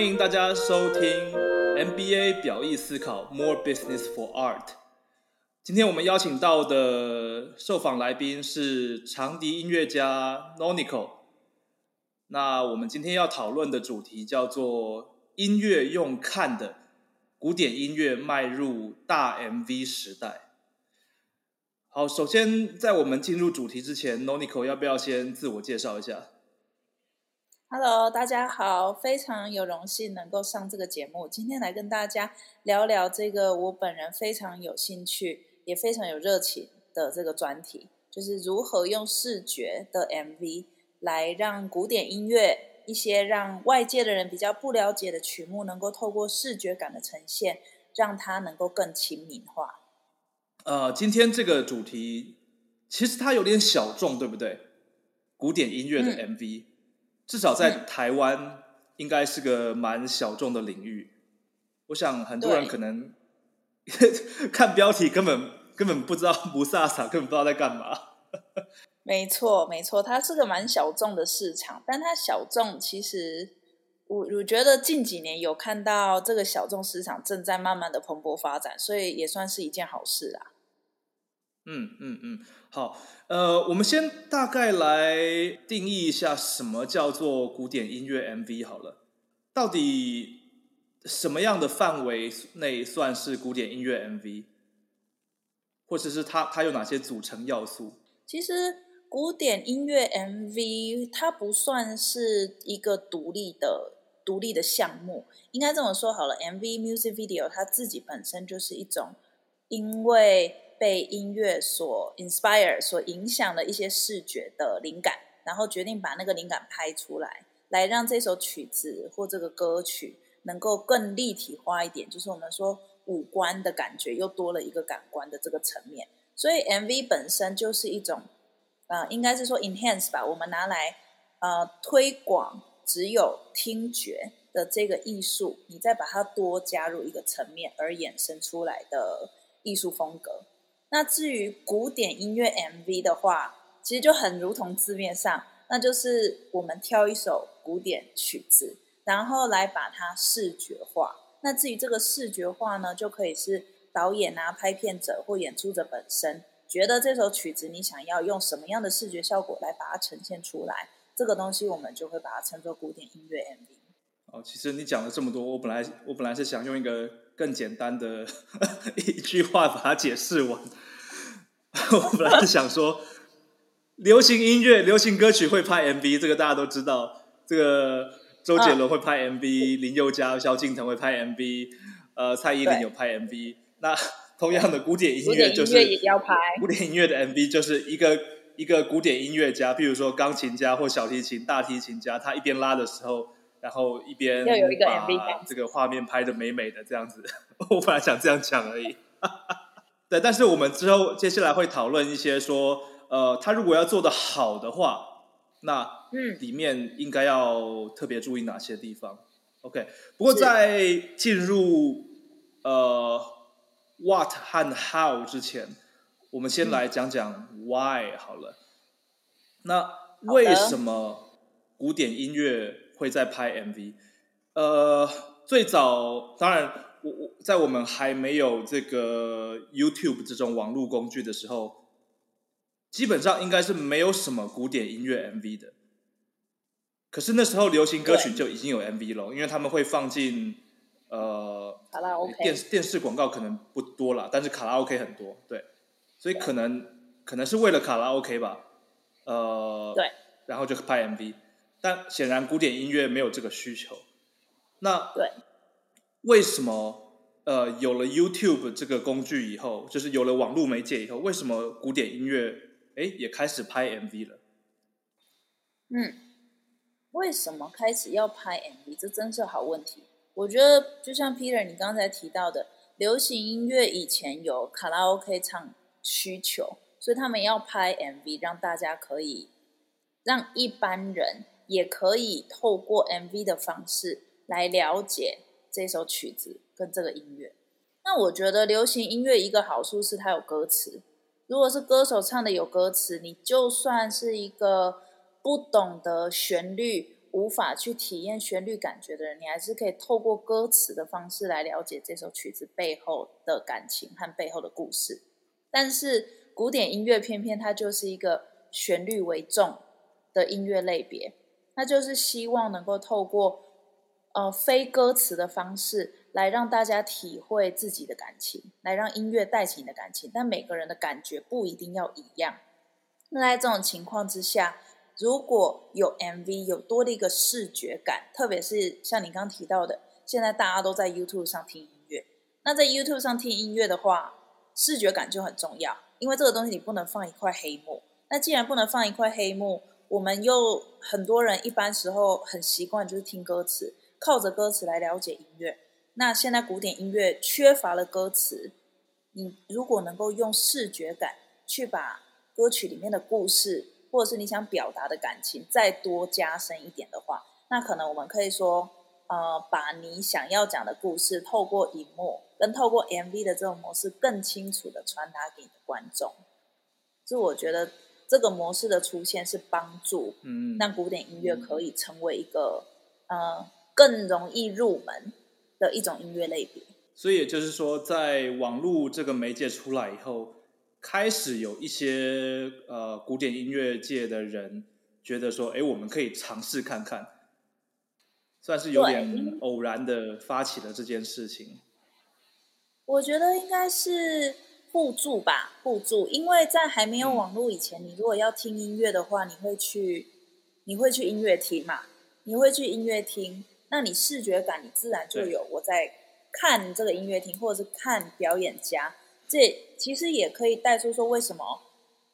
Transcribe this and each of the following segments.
欢迎大家收听 MBA 表意思考 More Business for Art。今天我们邀请到的受访来宾是长笛音乐家 Nonico。那我们今天要讨论的主题叫做音乐用看的，古典音乐迈入大 MV 时代。好，首先在我们进入主题之前，Nonico 要不要先自我介绍一下？Hello，大家好，非常有荣幸能够上这个节目。今天来跟大家聊聊这个我本人非常有兴趣，也非常有热情的这个专题，就是如何用视觉的 MV 来让古典音乐一些让外界的人比较不了解的曲目，能够透过视觉感的呈现，让它能够更亲民化。呃，今天这个主题其实它有点小众，对不对？古典音乐的 MV。至少在台湾，应该是个蛮小众的领域。我想很多人可能 看标题根本根本不知道不飒飒，根本不知道在干嘛。没错，没错，它是个蛮小众的市场，但它小众其实，我我觉得近几年有看到这个小众市场正在慢慢的蓬勃发展，所以也算是一件好事啦。嗯嗯嗯，好，呃，我们先大概来定义一下什么叫做古典音乐 MV 好了。到底什么样的范围内算是古典音乐 MV，或者是它它有哪些组成要素？其实古典音乐 MV 它不算是一个独立的独立的项目，应该这么说好了。MV music video 它自己本身就是一种因为被音乐所 inspire 所影响的一些视觉的灵感，然后决定把那个灵感拍出来，来让这首曲子或这个歌曲能够更立体化一点，就是我们说五官的感觉又多了一个感官的这个层面。所以 MV 本身就是一种，呃，应该是说 enhance 吧，我们拿来呃推广只有听觉的这个艺术，你再把它多加入一个层面而衍生出来的艺术风格。那至于古典音乐 MV 的话，其实就很如同字面上，那就是我们挑一首古典曲子，然后来把它视觉化。那至于这个视觉化呢，就可以是导演啊、拍片者或演出者本身觉得这首曲子你想要用什么样的视觉效果来把它呈现出来，这个东西我们就会把它称作古典音乐 MV。哦，其实你讲了这么多，我本来我本来是想用一个更简单的 一句话把它解释完。我本来是想说，流行音乐、流行歌曲会拍 MV，这个大家都知道。这个周杰伦会拍 MV，、林宥嘉、萧敬腾会拍 MV，呃，蔡依林有拍 MV。那同样的古典音乐就是古典音乐也要拍古典音乐的 MV 就是一个一个古典音乐家，譬如说钢琴家或小提琴、大提琴家，他一边拉的时候，然后一边要有一个把 MV 这个画面拍的美美的这样子。我本来想这样讲而已。对，但是我们之后接下来会讨论一些说，呃，他如果要做的好的话，那嗯里面应该要特别注意哪些地方？OK，不过在进入呃 what 和 how 之前，我们先来讲讲 why 好了。那为什么古典音乐会在拍 MV？呃，最早当然，我我在我们还没有这个 YouTube 这种网络工具的时候，基本上应该是没有什么古典音乐 MV 的。可是那时候流行歌曲就已经有 MV 了，因为他们会放进呃好啦，OK，电电视广告可能不多啦，但是卡拉 OK 很多，对，所以可能可能是为了卡拉 OK 吧，呃，对，然后就拍 MV，但显然古典音乐没有这个需求。那对，为什么呃有了 YouTube 这个工具以后，就是有了网络媒介以后，为什么古典音乐哎也开始拍 MV 了？嗯，为什么开始要拍 MV？这真是好问题。我觉得就像 Peter 你刚才提到的，流行音乐以前有卡拉 OK 唱需求，所以他们要拍 MV，让大家可以让一般人也可以透过 MV 的方式来了解这首曲子跟这个音乐。那我觉得流行音乐一个好处是它有歌词，如果是歌手唱的有歌词，你就算是一个不懂得旋律无法去体验旋律感觉的人，你还是可以透过歌词的方式来了解这首曲子背后的感情和背后的故事。但是古典音乐偏偏它就是一个旋律为重的音乐类别，那就是希望能够透过呃非歌词的方式来让大家体会自己的感情，来让音乐带起你的感情。但每个人的感觉不一定要一样。那在这种情况之下，如果有 MV，有多的一个视觉感，特别是像你刚提到的，现在大家都在 YouTube 上听音乐。那在 YouTube 上听音乐的话，视觉感就很重要，因为这个东西你不能放一块黑幕。那既然不能放一块黑幕，我们又很多人一般时候很习惯就是听歌词，靠着歌词来了解音乐。那现在古典音乐缺乏了歌词，你如果能够用视觉感去把歌曲里面的故事。或者是你想表达的感情再多加深一点的话，那可能我们可以说，呃，把你想要讲的故事透过荧幕跟透过 MV 的这种模式更清楚的传达给你的观众。就我觉得这个模式的出现是帮助，嗯，让古典音乐可以成为一个呃更容易入门的一种音乐类别。所以也就是说，在网络这个媒介出来以后。开始有一些呃古典音乐界的人觉得说，哎，我们可以尝试看看，算是有点偶然的发起了这件事情。我觉得应该是互助吧，互助。因为在还没有网络以前，你如果要听音乐的话，你会去你会去音乐厅嘛？你会去音乐厅，那你视觉感你自然就有。我在看这个音乐厅，或者是看表演家。这其实也可以带出说，为什么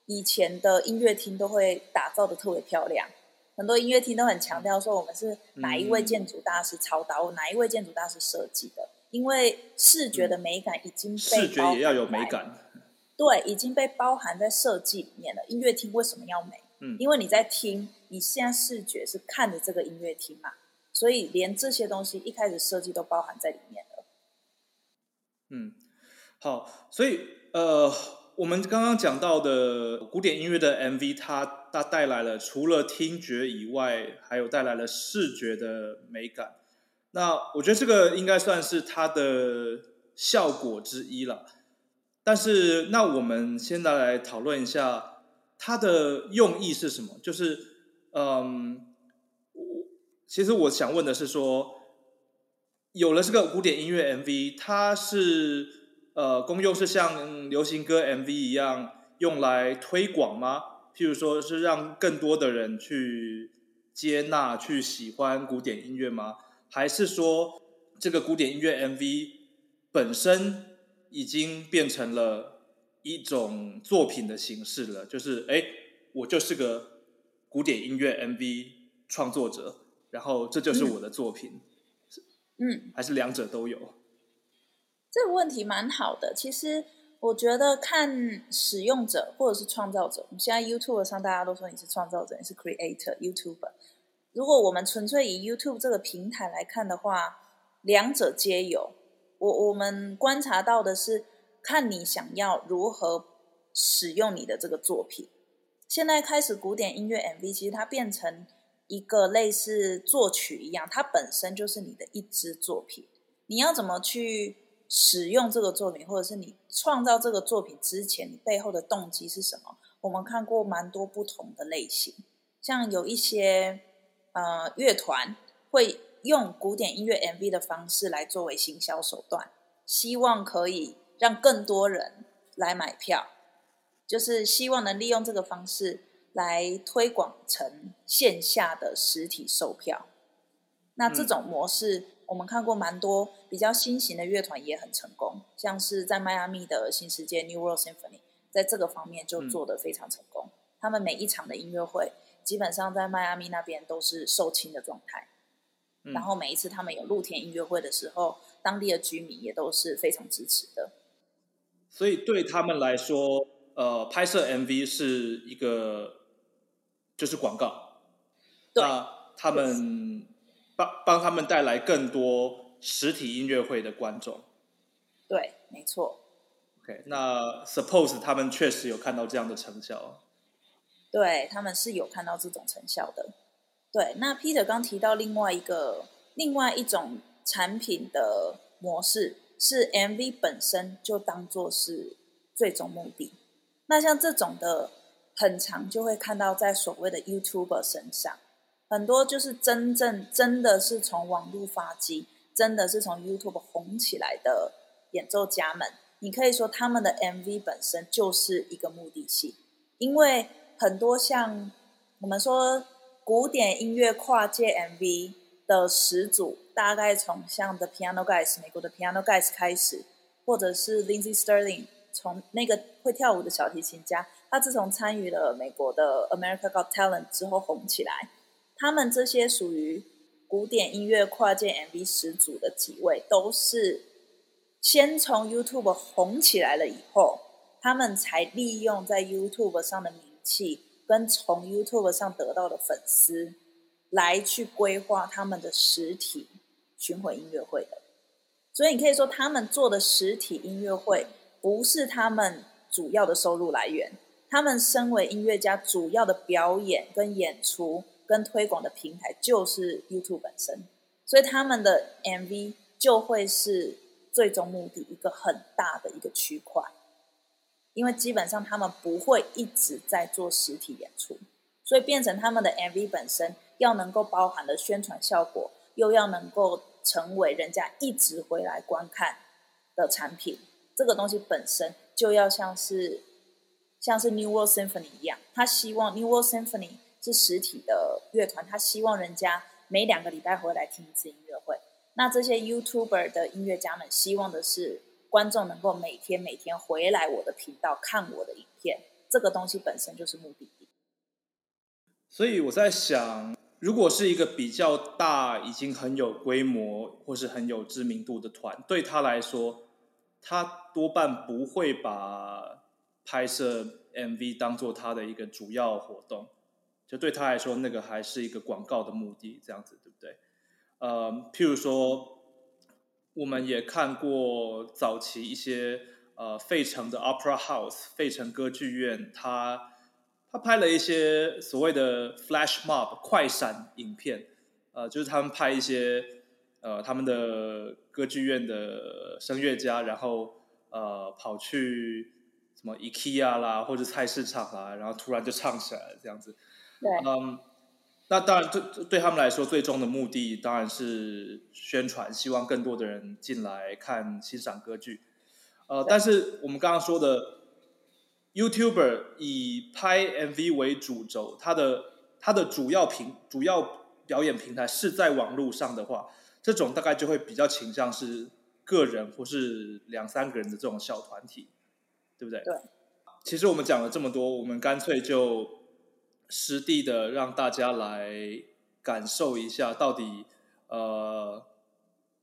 以前的音乐厅都会打造的特别漂亮？很多音乐厅都很强调说，我们是哪一位建筑大师操刀，哪一位建筑大师设计的？因为视觉的美感已经被视觉也要有美感，对，已经被包含在设计里面了。音乐厅为什么要美？嗯，因为你在听，你现在视觉是看着这个音乐厅嘛，所以连这些东西一开始设计都包含在里面了。嗯。好，所以呃，我们刚刚讲到的古典音乐的 MV，它它带来了除了听觉以外，还有带来了视觉的美感。那我觉得这个应该算是它的效果之一了。但是，那我们现在来讨论一下它的用意是什么？就是，嗯，我其实我想问的是说，有了这个古典音乐 MV，它是。呃，功用是像流行歌 MV 一样用来推广吗？譬如说是让更多的人去接纳、去喜欢古典音乐吗？还是说这个古典音乐 MV 本身已经变成了一种作品的形式了？就是哎，我就是个古典音乐 MV 创作者，然后这就是我的作品，嗯，还是两者都有？这个问题蛮好的，其实我觉得看使用者或者是创造者。我们现在 YouTube 上大家都说你是创造者，你是 Creator YouTuber。如果我们纯粹以 YouTube 这个平台来看的话，两者皆有。我我们观察到的是，看你想要如何使用你的这个作品。现在开始，古典音乐 MV 其实它变成一个类似作曲一样，它本身就是你的一支作品。你要怎么去？使用这个作品，或者是你创造这个作品之前，你背后的动机是什么？我们看过蛮多不同的类型，像有一些呃乐团会用古典音乐 MV 的方式来作为行销手段，希望可以让更多人来买票，就是希望能利用这个方式来推广成线下的实体售票。那这种模式。我们看过蛮多比较新型的乐团也很成功，像是在迈阿密的新世界 New World Symphony，在这个方面就做得非常成功。他们每一场的音乐会，基本上在迈阿密那边都是售罄的状态。然后每一次他们有露天音乐会的时候，当地的居民也都是非常支持的。所以对他们来说，呃，拍摄 MV 是一个就是广告。那他们。帮帮他们带来更多实体音乐会的观众，对，没错。OK，那 Suppose 他们确实有看到这样的成效，对他们是有看到这种成效的，对，那 Peter 刚提到另外一个另外一种产品的模式，是 MV 本身就当做是最终目的。那像这种的，很常就会看到在所谓的 YouTuber 身上，很多就是真正真的是从网络发迹，真的是从 YouTube 红起来的演奏家们。你可以说他们的 MV 本身就是一个目的性，因为很多像我们说古典音乐跨界 MV 的始祖，大概从像 The Piano Guys 美国的 Piano Guys 开始，或者是 Lindsey Sterling 从那个会跳舞的小提琴家，他自从参与了美国的 America Got Talent 之后红起来，他们这些属于古典音乐跨界 MV 始祖的几位都是。先从 YouTube 红起来了以后，他们才利用在 YouTube 上的名气跟从 YouTube 上得到的粉丝，来去规划他们的实体巡回音乐会的。所以你可以说，他们做的实体音乐会不是他们主要的收入来源。他们身为音乐家，主要的表演跟演出跟推广的平台就是 YouTube 本身。所以他们的 MV 就会是。最终目的一个很大的一个区块，因为基本上他们不会一直在做实体演出，所以变成他们的 MV 本身要能够包含的宣传效果，又要能够成为人家一直回来观看的产品，这个东西本身就要像是像是 New World Symphony 一样，他希望 New World Symphony 是实体的乐团，他希望人家每两个礼拜回来听一次音乐会。那这些 YouTuber 的音乐家们希望的是观众能够每天每天回来我的频道看我的影片，这个东西本身就是目的地。所以我在想，如果是一个比较大、已经很有规模或是很有知名度的团，对他来说，他多半不会把拍摄 MV 当做他的一个主要活动，就对他来说，那个还是一个广告的目的，这样子对不对？呃，譬如说，我们也看过早期一些呃费城的 Opera House 费城歌剧院，他他拍了一些所谓的 Flash Mob 快闪影片，呃，就是他们拍一些呃他们的歌剧院的声乐家，然后呃跑去什么 IKEA 啦或者菜市场啦，然后突然就唱起来了这样子，对，嗯。那当然，对对他们来说，最终的目的当然是宣传，希望更多的人进来看欣赏歌剧。呃，但是我们刚刚说的，YouTuber 以拍 MV 为主轴，它的它的主要平主要表演平台是在网络上的话，这种大概就会比较倾向是个人或是两三个人的这种小团体，对不对？对。其实我们讲了这么多，我们干脆就。实地的让大家来感受一下，到底呃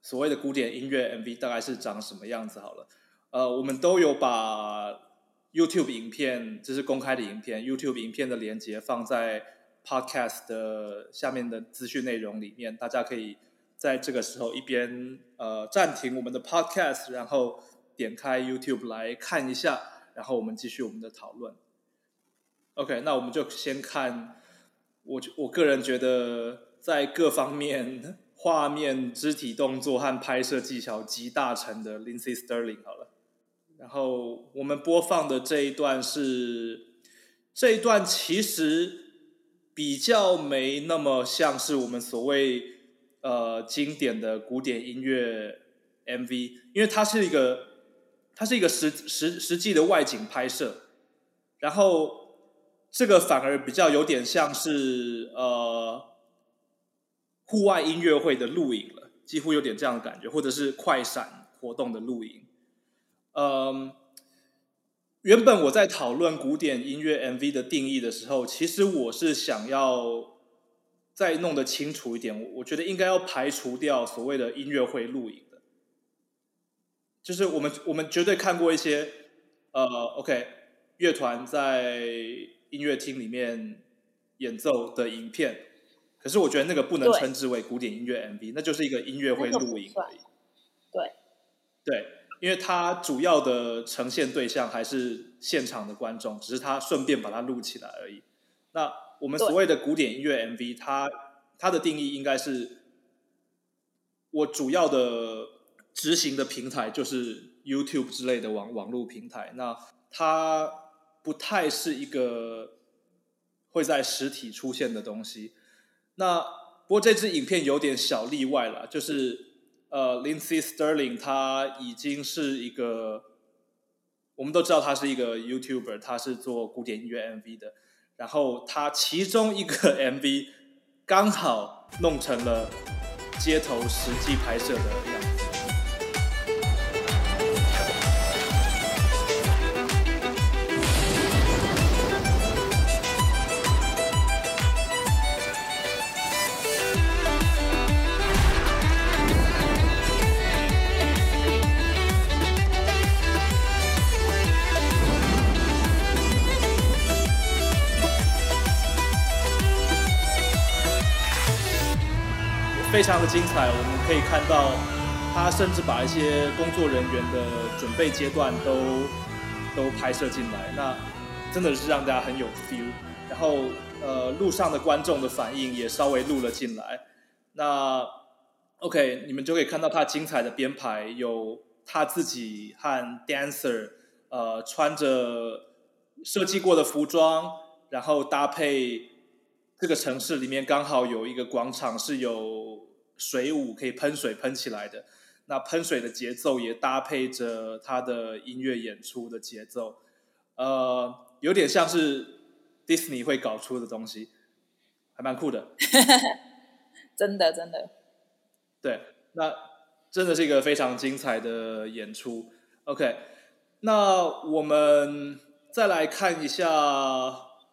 所谓的古典音乐 MV 大概是长什么样子好了。呃，我们都有把 YouTube 影片，这是公开的影片，YouTube 影片的连接放在 Podcast 的下面的资讯内容里面，大家可以在这个时候一边呃暂停我们的 Podcast，然后点开 YouTube 来看一下，然后我们继续我们的讨论。OK，那我们就先看我我个人觉得在各方面画面、肢体动作和拍摄技巧集大成的 Lindsey Sterling 好了。然后我们播放的这一段是这一段，其实比较没那么像是我们所谓呃经典的古典音乐 MV，因为它是一个它是一个实实实际的外景拍摄，然后。这个反而比较有点像是呃户外音乐会的录影了，几乎有点这样的感觉，或者是快闪活动的录影。嗯，原本我在讨论古典音乐 MV 的定义的时候，其实我是想要再弄得清楚一点。我我觉得应该要排除掉所谓的音乐会录影的，就是我们我们绝对看过一些呃，OK 乐团在。音乐厅里面演奏的影片，可是我觉得那个不能称之为古典音乐 MV，那就是一个音乐会录影而已。对，对，因为它主要的呈现对象还是现场的观众，只是他顺便把它录起来而已。那我们所谓的古典音乐 MV，它它的定义应该是，我主要的执行的平台就是 YouTube 之类的网网络平台。那它不太是一个会在实体出现的东西。那不过这支影片有点小例外了，就是呃，Lindsay Sterling 他已经是一个，我们都知道他是一个 YouTuber，他是做古典音乐 MV 的。然后他其中一个 MV 刚好弄成了街头实际拍摄的样子。非常的精彩，我们可以看到，他甚至把一些工作人员的准备阶段都都拍摄进来，那真的是让大家很有 feel。然后，呃，路上的观众的反应也稍微录了进来。那 OK，你们就可以看到他精彩的编排，有他自己和 dancer，呃，穿着设计过的服装，然后搭配。这个城市里面刚好有一个广场是有水舞可以喷水喷起来的，那喷水的节奏也搭配着他的音乐演出的节奏，呃，有点像是 Disney 会搞出的东西，还蛮酷的。真的，真的。对，那真的是一个非常精彩的演出。OK，那我们再来看一下，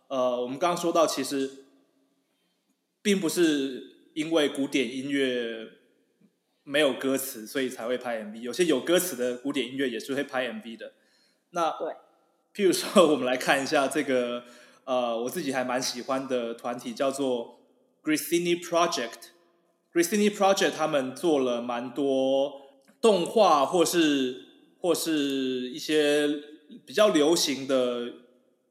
呃，我们刚刚说到其实。并不是因为古典音乐没有歌词，所以才会拍 MV。有些有歌词的古典音乐也是会拍 MV 的。那对，譬如说，我们来看一下这个，呃，我自己还蛮喜欢的团体叫做 Grissini Project。Grissini Project 他们做了蛮多动画或是或是一些比较流行的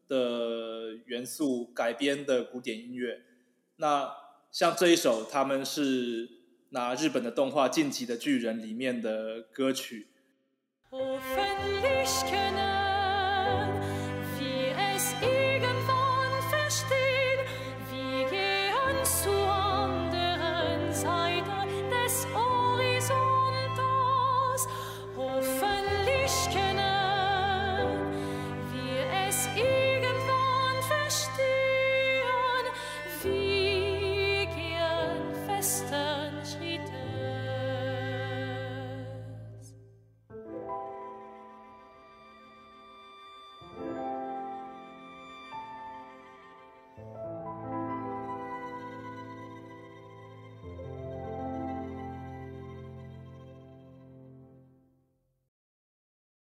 的元素改编的古典音乐。那像这一首，他们是拿日本的动画《晋级的巨人》里面的歌曲。